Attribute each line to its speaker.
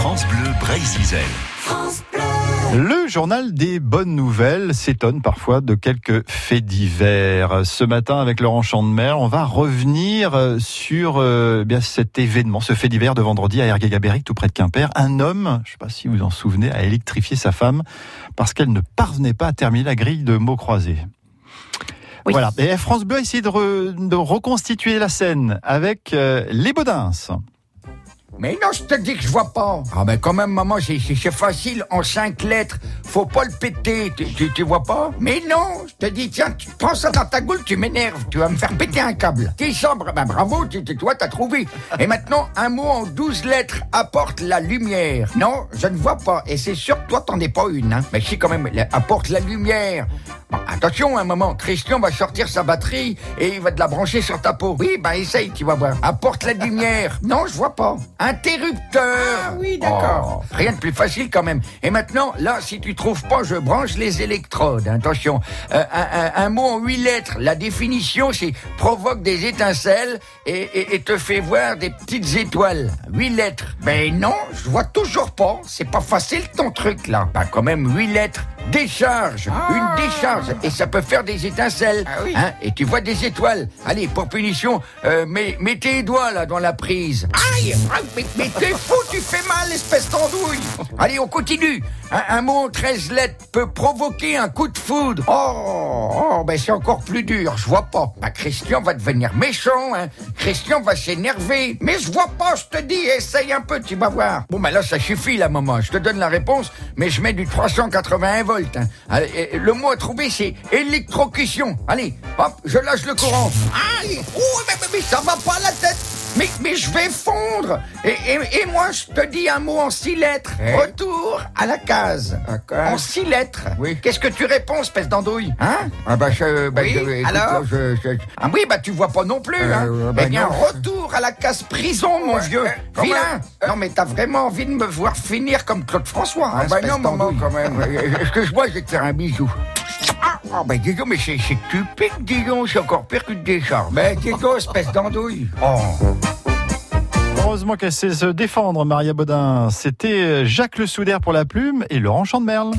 Speaker 1: France Bleu Brésil.
Speaker 2: Le journal des bonnes nouvelles s'étonne parfois de quelques faits divers. Ce matin, avec Laurent Chandemer, on va revenir euh, sur euh, bien cet événement, ce fait divers de vendredi à Ergué-Gabéric, tout près de Quimper. Un homme, je ne sais pas si vous en souvenez, a électrifié sa femme parce qu'elle ne parvenait pas à terminer la grille de mots croisés. Voilà. Et France Bleu a essayé de, re- de reconstituer la scène avec euh, les Baudins.
Speaker 3: Mais non, je te dis que je vois pas. Ah ben quand même, maman, c'est- facile, en cinq lettres. Faut pas le péter, tu, vois pas? Mais non, je te dis, tiens, tu prends ça dans ta goule, tu m'énerves, tu vas me faire péter un câble. T'es sobre, ben bravo, tu, tu- toi t'as trouvé. Et maintenant, un mot en douze lettres apporte la lumière. Non, je ne vois pas, et c'est sûr que toi t'en es pas une, hein. Mais si quand même, apporte la lumière. Bon, attention, un moment, Christian va sortir sa batterie et il va te la brancher sur ta peau. Oui, bah essaye, tu vas voir. Apporte la lumière. Non, je vois pas. Interrupteur. Ah oui, d'accord. rien de plus facile quand même. Et maintenant, là, si tu trouves pas, je branche les électrodes. Attention, Euh, un, mot en huit lettres. La définition, c'est provoque des étincelles et, te fait voir des petites étoiles. Huit lettres. Mais non, je vois toujours pas. C'est pas facile ton truc là. Bah quand même huit lettres. Décharge, une décharge, et ça peut faire des étincelles. Hein, et tu vois des étoiles. Allez, pour punition, euh, mets, mets tes doigts là dans la prise. Aïe ah, Mais, mais t'es fou, tu fais mal, espèce d'andouille Allez, on continue. Un, un mot en 13 lettres peut provoquer un coup de foudre. Oh, ben c'est encore plus dur, je vois pas. Bah, Christian va devenir méchant, hein. Christian va s'énerver. Mais je vois pas, je te dis, essaye un peu, tu vas voir. Bon, ben là, ça suffit, là, maman. Je te donne la réponse, mais je mets du 381 volts. hein. Le mot à trouver, c'est électrocution. Allez, hop, je lâche le courant. Aïe mais, mais- mais ça va pas la tête mais, mais je vais fondre et, et, et moi, je te dis un mot en six lettres. Retour à la case. En six lettres. Oui. Qu'est-ce que tu réponds, espèce d'andouille Hein Ah bah je... Bah,
Speaker 4: Oui,
Speaker 3: je-
Speaker 4: alors
Speaker 3: je- je- Ah oui, bah tu vois pas non plus, hein
Speaker 4: bah
Speaker 3: Eh bien,
Speaker 4: non.
Speaker 3: retour à la case prison, mon vieux.
Speaker 4: quand
Speaker 3: Vilain
Speaker 4: même.
Speaker 3: Non, mais t'as vraiment envie de me voir finir comme Claude François, hein,
Speaker 4: Ah bah non, maman, quand même.
Speaker 3: Est-ce que je vois, je vais te faire un bisou ah, ben dis donc, mais c'est piques, dis donc, c'est encore pire qu'une décharge. Mais dis donc, espèce d'andouille. Oh.
Speaker 2: Heureusement qu'elle sait se défendre, Maria Baudin. C'était Jacques Le Soudaire pour la plume et Laurent Chandemerle.